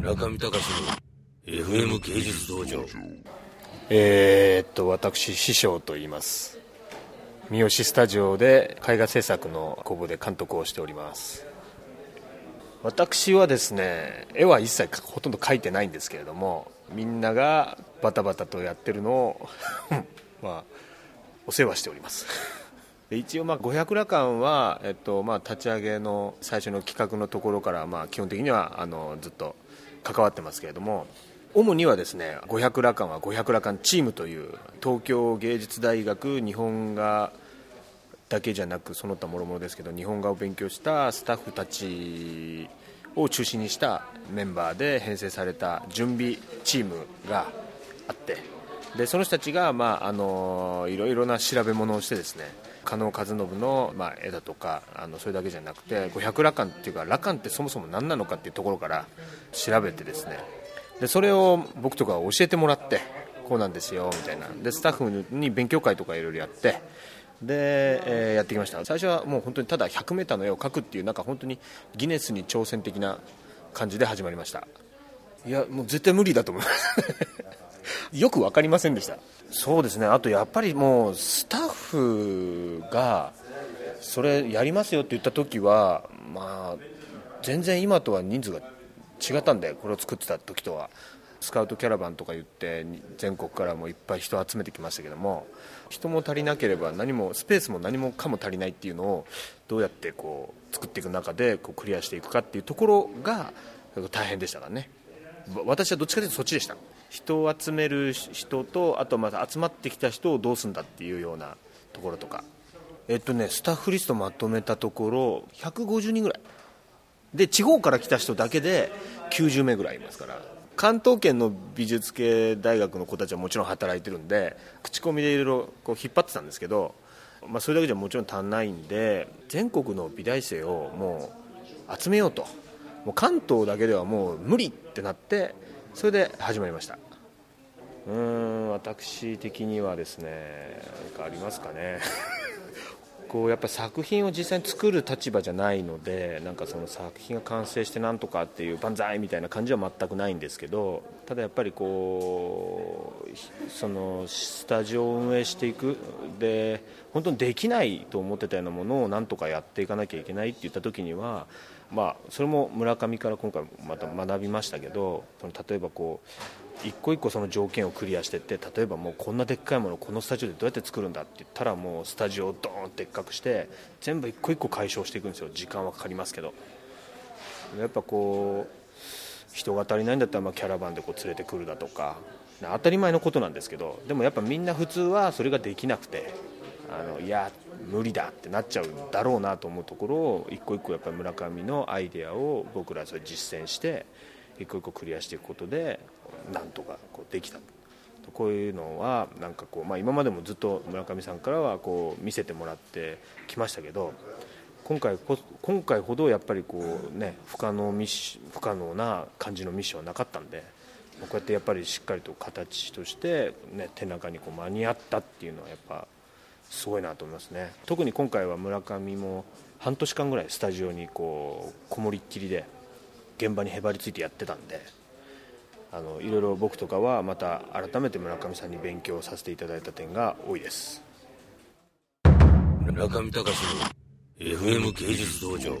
村上隆の FM 芸術道場。えー、っと私師匠と言います。三好スタジオで絵画制作の工房で監督をしております。私はですね絵は一切ほとんど描いてないんですけれどもみんながバタバタとやってるのを まあお世話しております。一応まあ500羅漢は、えっとまあ、立ち上げの最初の企画のところからまあ基本的にはあのずっと関わってますけれども主にはですね500羅漢は500羅漢チームという東京芸術大学日本画だけじゃなくその他もろもろですけど日本画を勉強したスタッフたちを中心にしたメンバーで編成された準備チームがあってでその人たちが、まあ、あのいろいろな調べ物をしてですね加納和信の、まあ、絵だとかあのそれだけじゃなくて500羅漢っていうか羅漢ってそもそも何なのかっていうところから調べてですね。でそれを僕とか教えてもらってこうなんですよみたいな。でスタッフに勉強会とかいろいろやってで、えー、やってきました。最初はもう本当にただ 100m の絵を描くっていうなんか本当にギネスに挑戦的な感じで始まりました。いやもう絶対無理だと思います よく分かりませんでした。そうですね。あとやっぱりもうスタッフがそれやりますよって言った時はまあ全然今とは人数が違ったんでこれを作ってた時とは。スカウトキャラバンとか言って全国からもいっぱい人を集めてきましたけども人も足りなければ何もスペースも何もかも足りないっていうのをどうやってこう作っていく中でこうクリアしていくかっていうところが大変でしたからね。私はどっちかというとそっちでした。人を集める人とあとまた集まってきた人をどうするんだっていうようなところとか。えっとねスタッフリストまとめたところ150人ぐらい。で地方から来た人だけで90名ぐらいいますから。関東圏の美術系大学の子たちはもちろん働いてるんで口コミでいろいろこう引っ張ってたんですけど、まあ、それだけじゃもちろん足んないんで全国の美大生をもう集めようと。もう関東だけではもう無理ってなってそれで始まりました。うん私的にはですね何かありますかね。こうやっぱ作品を実際に作る立場じゃないのでなんかその作品が完成してなんとかっていう万歳みたいな感じは全くないんですけどただやっぱりこうそのスタジオを運営していくで本当にできないと思ってたようなものをなんとかやっていかなきゃいけないって言った時にはまあ、それも村上から今回また学びましたけどその例えばこう一個一個その条件をクリアしていって例えばもうこんなでっかいものをこのスタジオでどうやって作るんだって言ったらもうスタジオをドーンってでっかくして全部一個一個解消していくんですよ。時間はかかりますけど。やっぱこう人が足りないんだったらまあキャラバンでこう連れてくるだとか。当たり前のことなんですけどでもやっぱみんな普通はそれができなくてあのいや無理だってなっちゃうんだろうなと思うところを一個一個やっぱり村上のアイデアを僕らそれ実践して一個一個クリアしていくことでなんとかこうできたこういうのはなんかこう、まあ、今までもずっと村上さんからはこう見せてもらってきましたけど今回今回ほどやっぱりこう、ね、不可能ミッ不可能な感じのミッションはなかったんでこうやってやっぱりしっかりと形として、ね、手中にこう間に合ったっていうのはやっぱすごいなと思いますね。特に今回は村上も半年間ぐらいスタジオにこうこもりっきりで現場にへばりついてやってたんであのいろいろ僕とかはまた改めて村上さんに勉強させていただいた点が多いです。村上隆の FM 芸術道場。